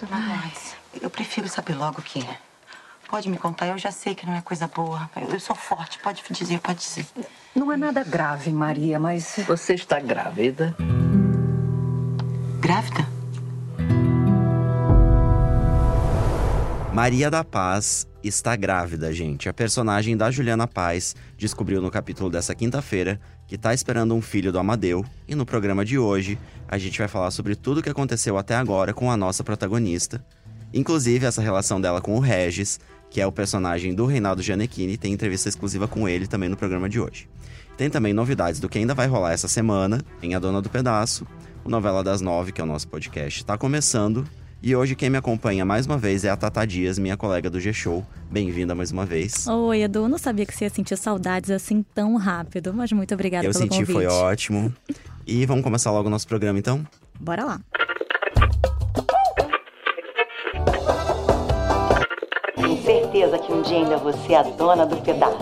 dona Gladys? Eu prefiro saber logo o que é. Pode me contar, eu já sei que não é coisa boa. Eu, eu sou forte, pode dizer, pode dizer. Não é nada grave, Maria, mas. Você está grávida? Grávida? Maria da Paz está grávida, gente. A personagem da Juliana Paz descobriu no capítulo dessa quinta-feira que está esperando um filho do Amadeu. E no programa de hoje, a gente vai falar sobre tudo o que aconteceu até agora com a nossa protagonista. Inclusive essa relação dela com o Regis, que é o personagem do Reinaldo Gianecchini, tem entrevista exclusiva com ele também no programa de hoje. Tem também novidades do que ainda vai rolar essa semana em A Dona do Pedaço. O Novela das Nove, que é o nosso podcast, está começando. E hoje quem me acompanha mais uma vez é a Tata Dias, minha colega do G-Show. Bem-vinda mais uma vez. Oi, Edu. Não sabia que você ia sentir saudades assim tão rápido, mas muito obrigada Eu pelo senti, convite. foi ótimo. E vamos começar logo o nosso programa então? Bora lá. Tenho certeza que um dia ainda você é a dona do pedaço.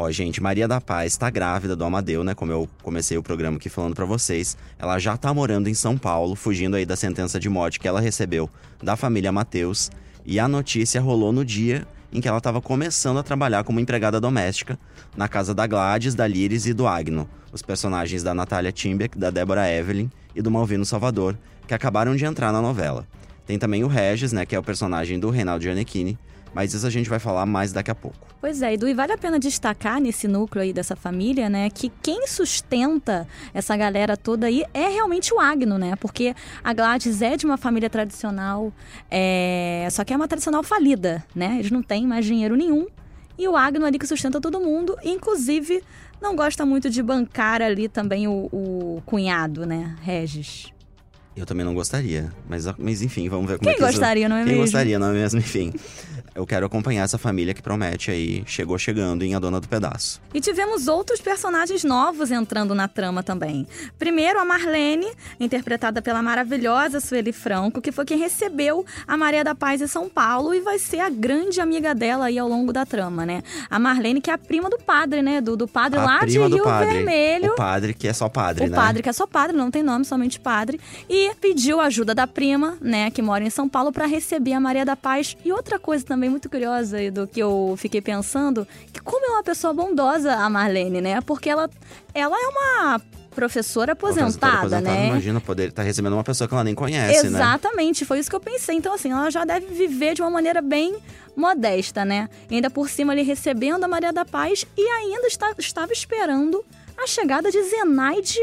Ó, gente, Maria da Paz tá grávida do Amadeu, né? Como eu comecei o programa aqui falando pra vocês. Ela já tá morando em São Paulo, fugindo aí da sentença de morte que ela recebeu da família Mateus. E a notícia rolou no dia em que ela tava começando a trabalhar como empregada doméstica na casa da Gladys, da Liris e do Agno, os personagens da Natália Timbeck, da Débora Evelyn e do Malvino Salvador, que acabaram de entrar na novela. Tem também o Regis, né, que é o personagem do Reinaldo Gianecchini, mas isso a gente vai falar mais daqui a pouco. Pois é, Edu, e vale a pena destacar nesse núcleo aí dessa família, né, que quem sustenta essa galera toda aí é realmente o Agno, né? Porque a Gladys é de uma família tradicional, é... só que é uma tradicional falida, né? Eles não têm mais dinheiro nenhum. E o Agno ali que sustenta todo mundo, inclusive não gosta muito de bancar ali também o, o cunhado, né, Regis. Eu também não gostaria, mas, mas enfim, vamos ver como Quem é que isso- gostaria, não é Quem mesmo? gostaria, não é mesmo? Enfim. Eu quero acompanhar essa família que promete aí, chegou chegando em A Dona do Pedaço. E tivemos outros personagens novos entrando na trama também. Primeiro, a Marlene, interpretada pela maravilhosa Sueli Franco, que foi quem recebeu a Maria da Paz em São Paulo e vai ser a grande amiga dela aí ao longo da trama, né? A Marlene, que é a prima do padre, né? Do, do padre a lá de Rio padre. Vermelho. O padre que é só padre, O né? padre, que é só padre, não tem nome, somente padre. E pediu ajuda da prima, né, que mora em São Paulo, para receber a Maria da Paz. E outra coisa também muito curiosa do que eu fiquei pensando, que como é uma pessoa bondosa a Marlene, né? Porque ela, ela é uma professora aposentada, Professora né? Imagina poder estar recebendo uma pessoa que ela nem conhece, né? Exatamente, foi isso que eu pensei. Então, assim, ela já deve viver de uma maneira bem modesta, né? E ainda por cima ali recebendo a Maria da Paz e ainda está- estava esperando a chegada de Zenaide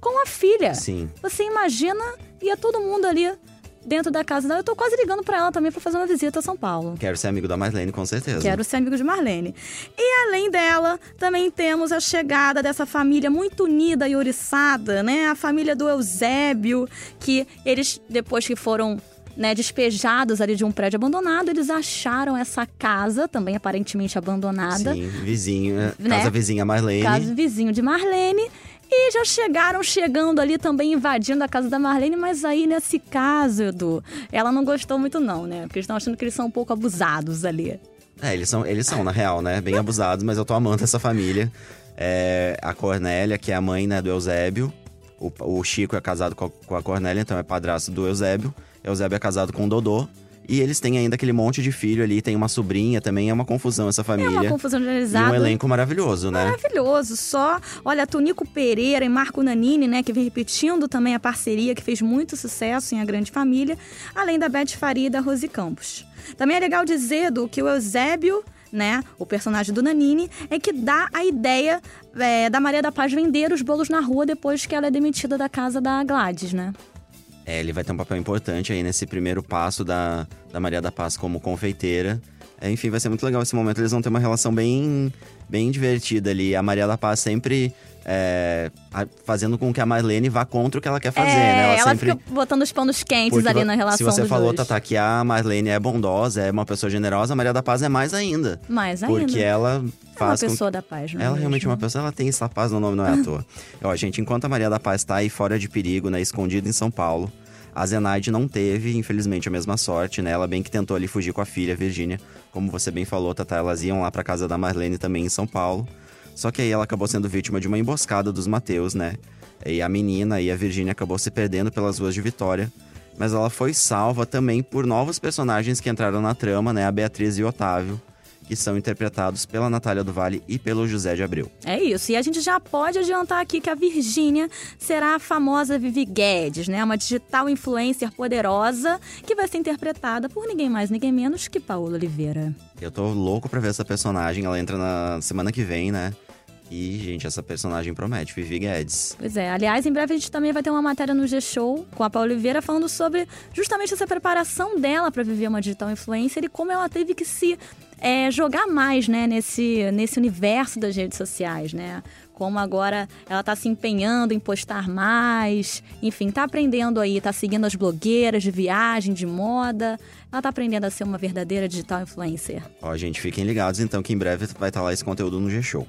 com a filha. Sim. Você imagina, ia todo mundo ali dentro da casa dela. Eu tô quase ligando pra ela também pra fazer uma visita a São Paulo. Quero ser amigo da Marlene, com certeza. Quero ser amigo de Marlene. E além dela, também temos a chegada dessa família muito unida e oriçada, né? A família do Eusébio, que eles, depois que foram né, despejados ali de um prédio abandonado, eles acharam essa casa, também aparentemente abandonada. Sim, vizinho, né? Né? casa vizinha Marlene. Caso vizinho de Marlene. E já chegaram chegando ali também invadindo a casa da Marlene, mas aí nesse caso, Edu, ela não gostou muito não, né? Porque eles estão achando que eles são um pouco abusados ali. É, eles são, eles são, na real, né? Bem abusados, mas eu tô amando essa família. É, a Cornélia, que é a mãe, né, do Eusébio. O, o Chico é casado com a, com a Cornélia, então é padrasto do Eusébio. Eusébio é casado com o Dodô. E eles têm ainda aquele monte de filho ali, tem uma sobrinha também, é uma confusão essa É família. uma confusão e generalizada. um elenco maravilhoso, né? Maravilhoso, só. Olha, Tonico Pereira e Marco Nanini, né, que vem repetindo também a parceria, que fez muito sucesso em A Grande Família, além da Beth Faria e da Rose Campos. Também é legal dizer do que o Eusébio, né, o personagem do Nanini, é que dá a ideia é, da Maria da Paz vender os bolos na rua depois que ela é demitida da casa da Gladys, né? É, ele vai ter um papel importante aí nesse primeiro passo da, da Maria da Paz como confeiteira. É, enfim, vai ser muito legal esse momento. Eles vão ter uma relação bem, bem divertida ali. A Maria da Paz sempre é, fazendo com que a Marlene vá contra o que ela quer fazer, é, né? ela, sempre. fica botando os panos quentes Porque ali na relação Se você falou, dois. Tatá, que a Marlene é bondosa, é uma pessoa generosa, a Maria da Paz é mais ainda. Mais ainda. Porque ela é uma faz com pessoa da paz, não é ela realmente é uma pessoa, ela tem essa paz no nome, não é à toa. Ó, gente, enquanto a Maria da Paz tá aí fora de perigo, né, escondida em São Paulo, a Zenaide não teve, infelizmente, a mesma sorte, né? Ela bem que tentou ali fugir com a filha, Virgínia. Como você bem falou, Tata, elas iam lá pra casa da Marlene também em São Paulo. Só que aí ela acabou sendo vítima de uma emboscada dos Mateus, né? E a menina e a Virgínia acabou se perdendo pelas ruas de Vitória. mas ela foi salva também por novos personagens que entraram na trama, né? A Beatriz e o Otávio, que são interpretados pela Natália do Vale e pelo José de Abreu. É isso. E a gente já pode adiantar aqui que a Virgínia será a famosa Vivi Guedes, né? Uma digital influencer poderosa que vai ser interpretada por ninguém mais, ninguém menos que Paola Oliveira. Eu tô louco pra ver essa personagem. Ela entra na semana que vem, né? E, gente, essa personagem promete, Vivi Guedes. Pois é, aliás, em breve a gente também vai ter uma matéria no G-Show com a Paula Oliveira falando sobre justamente essa preparação dela para viver uma digital influencer e como ela teve que se é, jogar mais né, nesse, nesse universo das redes sociais, né? Como agora ela está se empenhando em postar mais, enfim, tá aprendendo aí, tá seguindo as blogueiras de viagem, de moda. Ela tá aprendendo a ser uma verdadeira digital influencer. Ó, gente, fiquem ligados então que em breve vai estar lá esse conteúdo no G-Show.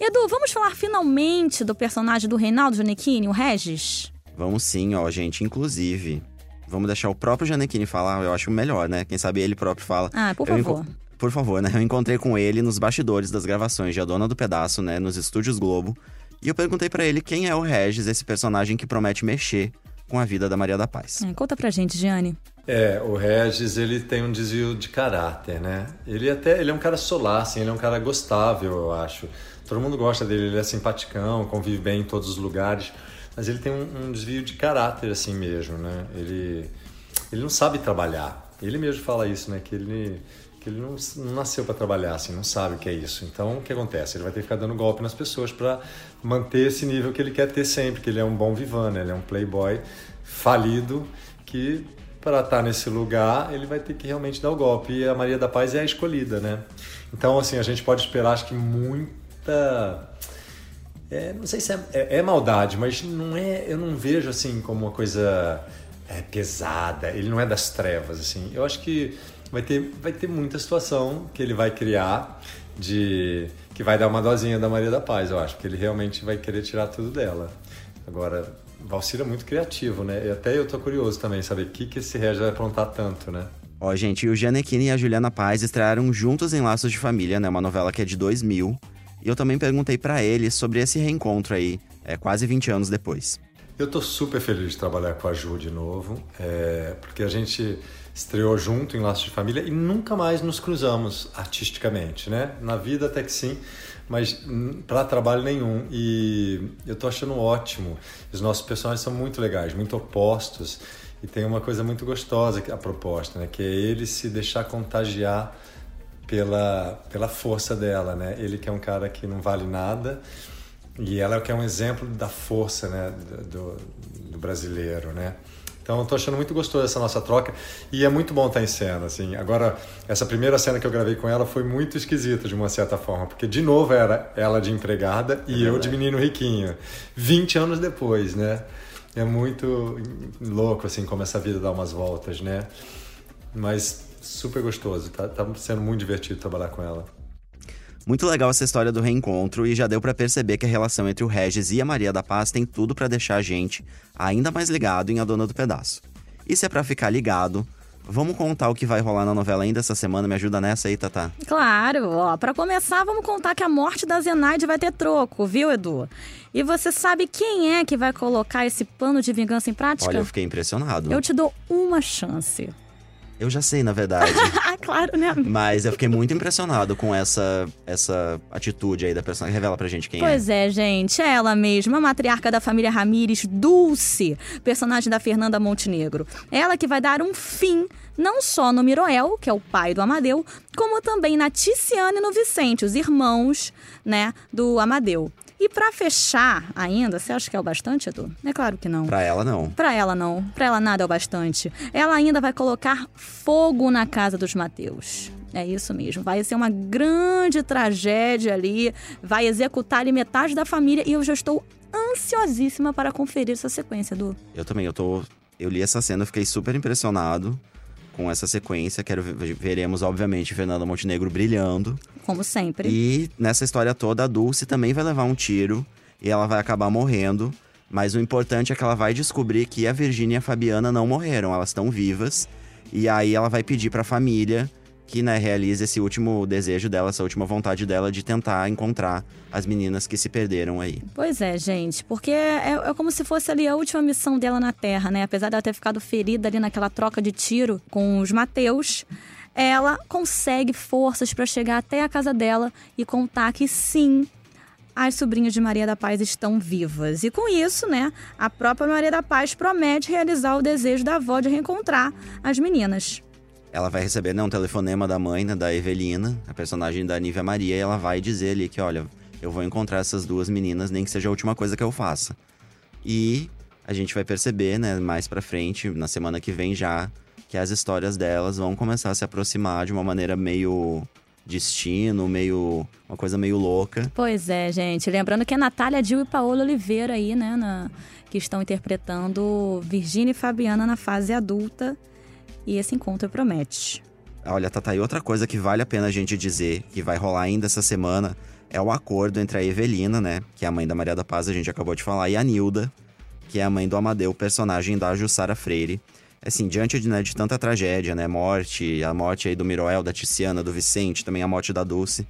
Edu, vamos falar finalmente do personagem do Reinaldo Giannichini, o Regis? Vamos sim, ó, gente. Inclusive, vamos deixar o próprio Giannichini falar, eu acho melhor, né? Quem sabe ele próprio fala. Ah, por Eu favor. Por favor, né? Eu encontrei com ele nos bastidores das gravações de A Dona do Pedaço, né? Nos estúdios Globo. E eu perguntei pra ele quem é o Regis, esse personagem que promete mexer com a vida da Maria da Paz. É, conta pra gente, Gianni. É, o Regis, ele tem um desvio de caráter, né? Ele até, ele é um cara solar, assim, ele é um cara gostável, eu acho. Todo mundo gosta dele, ele é simpaticão, convive bem em todos os lugares, mas ele tem um, um desvio de caráter, assim mesmo, né? Ele, ele não sabe trabalhar. Ele mesmo fala isso, né? Que ele, que ele não, não nasceu para trabalhar, assim, não sabe o que é isso. Então, o que acontece? Ele vai ter que ficar dando golpe nas pessoas para manter esse nível que ele quer ter sempre, que ele é um bom vivan, né? Ele é um playboy falido que para estar nesse lugar, ele vai ter que realmente dar o golpe. E a Maria da Paz é a escolhida, né? Então, assim, a gente pode esperar, acho que muita. é, não sei se é, é- é maldade, mas não é. Eu não vejo assim como uma coisa é, pesada. Ele não é das trevas, assim. Eu acho que vai ter, vai ter muita situação que ele vai criar de que vai dar uma dosinha da Maria da Paz, eu acho, porque ele realmente vai querer tirar tudo dela. Agora, Valcir é muito criativo, né? E até eu tô curioso também, saber o que, que esse Regis vai aprontar tanto, né? Ó, gente, o Gianecchini e a Juliana Paz estrearam juntos em Laços de Família, né? Uma novela que é de 2000. E eu também perguntei pra ele sobre esse reencontro aí, é, quase 20 anos depois. Eu tô super feliz de trabalhar com a Ju de novo, é, porque a gente estreou junto em Laços de Família e nunca mais nos cruzamos artisticamente, né? Na vida até que sim, mas para trabalho nenhum. E eu tô achando ótimo. Os nossos personagens são muito legais, muito opostos e tem uma coisa muito gostosa a proposta, né? Que é ele se deixar contagiar pela, pela força dela, né? Ele que é um cara que não vale nada e ela que é um exemplo da força, né? Do, do brasileiro, né? Então eu tô achando muito gostoso essa nossa troca e é muito bom estar em cena, assim. Agora, essa primeira cena que eu gravei com ela foi muito esquisita de uma certa forma, porque de novo era ela de empregada e eu de menino riquinho. 20 anos depois, né? É muito louco, assim, como essa vida dá umas voltas, né? Mas super gostoso, tá, tá sendo muito divertido trabalhar com ela. Muito legal essa história do reencontro e já deu pra perceber que a relação entre o Regis e a Maria da Paz tem tudo pra deixar a gente ainda mais ligado em A Dona do Pedaço. E se é pra ficar ligado, vamos contar o que vai rolar na novela ainda essa semana? Me ajuda nessa aí, Tatá. Claro, ó, para começar, vamos contar que a morte da Zenaide vai ter troco, viu, Edu? E você sabe quem é que vai colocar esse plano de vingança em prática? Olha, eu fiquei impressionado. Eu te dou uma chance. Eu já sei, na verdade. Ah, claro, né? Mas eu fiquei muito impressionado com essa, essa atitude aí da personagem. Revela pra gente quem Pois é, gente, é ela mesma, a matriarca da família Ramírez, Dulce, personagem da Fernanda Montenegro. Ela que vai dar um fim não só no Miroel, que é o pai do Amadeu, como também na Ticiane e no Vicente, os irmãos, né, do Amadeu. E pra fechar ainda, você acha que é o bastante, Edu? É claro que não. Pra ela, não. Pra ela não, pra ela nada é o bastante. Ela ainda vai colocar fogo na casa dos Mateus. É isso mesmo, vai ser uma grande tragédia ali, vai executar ali metade da família e eu já estou ansiosíssima para conferir essa sequência, Edu. Eu também, eu tô. Eu li essa cena, fiquei super impressionado com essa sequência. Quero ver- veremos, obviamente, Fernanda Montenegro brilhando. Como sempre. E nessa história toda, a Dulce também vai levar um tiro e ela vai acabar morrendo. Mas o importante é que ela vai descobrir que a Virgínia e a Fabiana não morreram, elas estão vivas. E aí ela vai pedir pra família que né, realize esse último desejo dela, essa última vontade dela de tentar encontrar as meninas que se perderam aí. Pois é, gente, porque é, é, como se fosse ali a última missão dela na Terra, né? Apesar dela ter ficado ferida ali naquela troca de tiro com os Mateus, ela consegue forças para chegar até a casa dela e contar que sim, as sobrinhas de Maria da Paz estão vivas. E com isso, né, a própria Maria da Paz promete realizar o desejo da avó de reencontrar as meninas. Ela vai receber né, um telefonema da mãe, né, da Evelina, a personagem da Nívia Maria, e ela vai dizer ali que, olha, eu vou encontrar essas duas meninas, nem que seja a última coisa que eu faça. E a gente vai perceber, né, mais pra frente, na semana que vem já, que as histórias delas vão começar a se aproximar de uma maneira meio destino, meio. uma coisa meio louca. Pois é, gente. Lembrando que é Natália Dil e Paola Oliveira aí, né, na, que estão interpretando Virgínia e Fabiana na fase adulta e esse encontro promete. Olha, Tata, e outra coisa que vale a pena a gente dizer, que vai rolar ainda essa semana, é o acordo entre a Evelina, né, que é a mãe da Maria da Paz, a gente acabou de falar, e a Nilda, que é a mãe do Amadeu, personagem da Jussara Freire. Assim, diante de, né, de tanta tragédia, né, morte, a morte aí do Miroel, da Tiziana, do Vicente, também a morte da Dulce,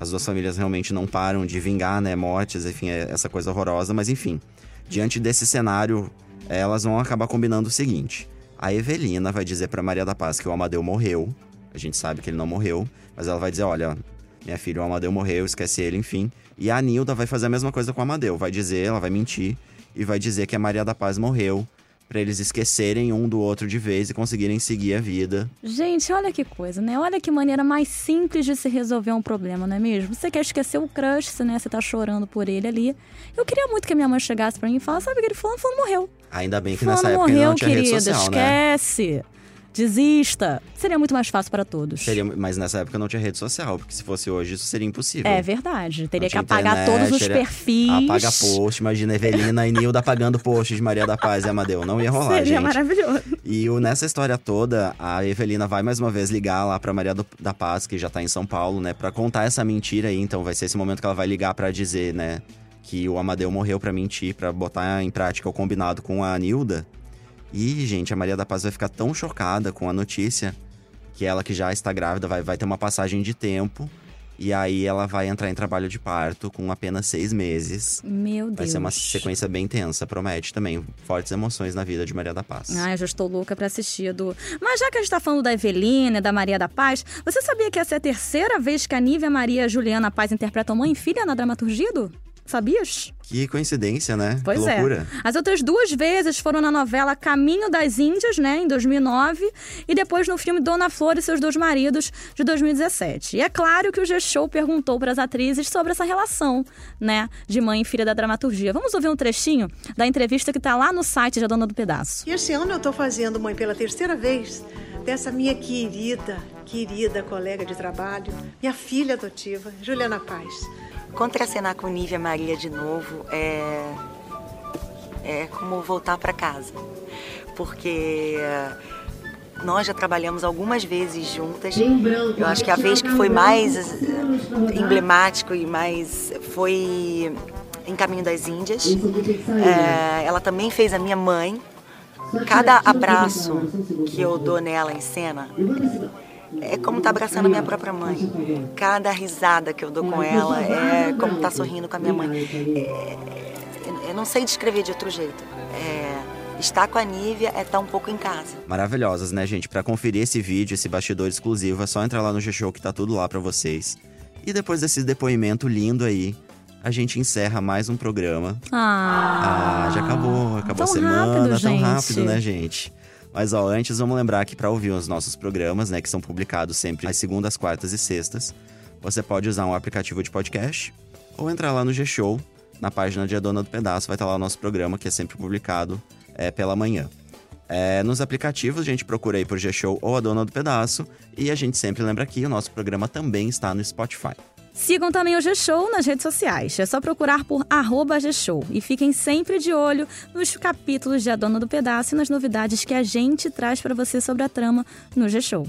as duas famílias realmente não param de vingar, né, mortes, enfim, é essa coisa horrorosa, mas enfim, diante desse cenário, elas vão acabar combinando o seguinte: a Evelina vai dizer para Maria da Paz que o Amadeu morreu. A gente sabe que ele não morreu, mas ela vai dizer: olha, minha filha, o Amadeu morreu, esquece ele, enfim. E a Nilda vai fazer a mesma coisa com o Amadeu. Vai dizer, ela vai mentir e vai dizer que a Maria da Paz morreu para eles esquecerem um do outro de vez e conseguirem seguir a vida. Gente, olha que coisa, né? Olha que maneira mais simples de se resolver um problema, não é mesmo? Você quer esquecer o crush, né? Você tá chorando por ele ali. Eu queria muito que a minha mãe chegasse para mim e falasse, sabe aquele fulano, fulano morreu. Ainda bem que fulano nessa época morreu, não tinha querida, rede social, né? esquece. Desista. Seria muito mais fácil para todos. Seria, mas nessa época não tinha rede social, porque se fosse hoje isso seria impossível. É verdade. Teria que apagar internet, todos os teria- perfis. Apaga post, imagina Evelina e Nilda apagando post de Maria da Paz e Amadeu. Não ia rolar, Seria gente. maravilhoso. E o- nessa história toda, a Evelina vai mais uma vez ligar lá pra Maria do- da Paz, que já tá em São Paulo, né, Pra contar essa mentira aí. Então vai ser esse momento que ela vai ligar pra dizer, né, que o Amadeu morreu pra mentir, pra botar em prática o combinado com a Nilda. E, gente, a Maria da Paz vai ficar tão chocada com a notícia que ela que já está grávida vai, vai ter uma passagem de tempo. E aí ela vai entrar em trabalho de parto com apenas seis meses. Meu Deus. Vai ser uma sequência bem tensa, promete também fortes emoções na vida de Maria da Paz. Ai, eu já estou louca pra assistir, Edu. Mas já que a gente tá falando da Evelina, da Maria da Paz, você sabia que essa é a terceira vez que a Nívia Maria Juliana Paz interpretam mãe e filha na dramaturgia, Edu? Sabias? Que coincidência, né? Pois que loucura. é. As outras duas vezes foram na novela Caminho das Índias, né, em 2009, e depois no filme Dona Flor e seus dois maridos, de 2017. E é claro que o G-Show perguntou para as atrizes sobre essa relação, né, de mãe e filha da dramaturgia. Vamos ouvir um trechinho da entrevista que tá lá no site da Dona do Pedaço. E esse ano eu estou fazendo, mãe, pela terceira vez, dessa minha querida, querida colega de trabalho, minha filha adotiva, Juliana Paz. Contracenar com Nívia Maria de novo é. É como voltar para casa. Porque nós já trabalhamos algumas vezes juntas. Eu acho que a vez que foi mais eh, emblemático e mais. foi em Caminho das Índias. É, ela também fez a minha mãe. Cada abraço que eu dou nela em cena é como estar abraçando a minha própria mãe. Cada risada que eu dou com ela é como estar sorrindo com a minha mãe. É, eu- não sei descrever de outro jeito. É, estar com a Nívia é estar um pouco em casa. Maravilhosas, né, gente? Pra conferir esse vídeo, esse bastidor exclusivo, é só entrar lá no G-Show que tá tudo lá pra vocês. E depois desse depoimento lindo aí, a gente encerra mais um programa. Ah, Ah, já acabou, acabou a semana, rápido, tão gente. rápido, né, gente? Mas ó, antes vamos lembrar que para ouvir os nossos programas, né, que são publicados sempre às segundas, quartas e sextas, você pode usar um aplicativo de podcast ou entrar lá no G-Show, na página de A Dona do Pedaço, vai estar lá o nosso programa que é sempre publicado é, pela manhã. É, nos aplicativos, a gente procura aí por G-Show ou A Dona do Pedaço e a gente sempre lembra que o nosso programa também está no Spotify. Sigam também o G-Show nas redes sociais. É só procurar por arroba G-Show. E fiquem sempre de olho nos capítulos de A Dona do Pedaço e nas novidades que a gente traz para você sobre a trama no G-Show.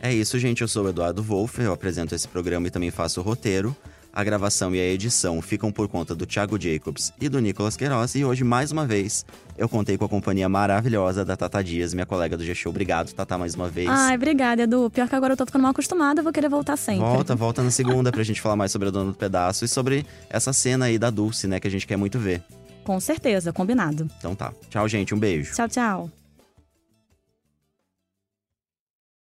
É isso, gente. Eu sou o Eduardo Wolff, eu apresento esse programa e também faço o roteiro. A gravação e a edição ficam por conta do Thiago Jacobs e do Nicolas Queiroz. E hoje, mais uma vez, eu contei com a companhia maravilhosa da Tata Dias, minha colega do G-Show. Obrigado, Tata, mais uma vez. Ai, obrigada, Edu. Pior que agora eu tô ficando mal acostumada, eu vou querer voltar sempre. Volta, volta na segunda pra gente falar mais sobre a Dona do Pedaço e sobre essa cena aí da Dulce, né, que a gente quer muito ver. Com certeza, combinado. Então tá. Tchau, gente. Um beijo. Tchau, tchau.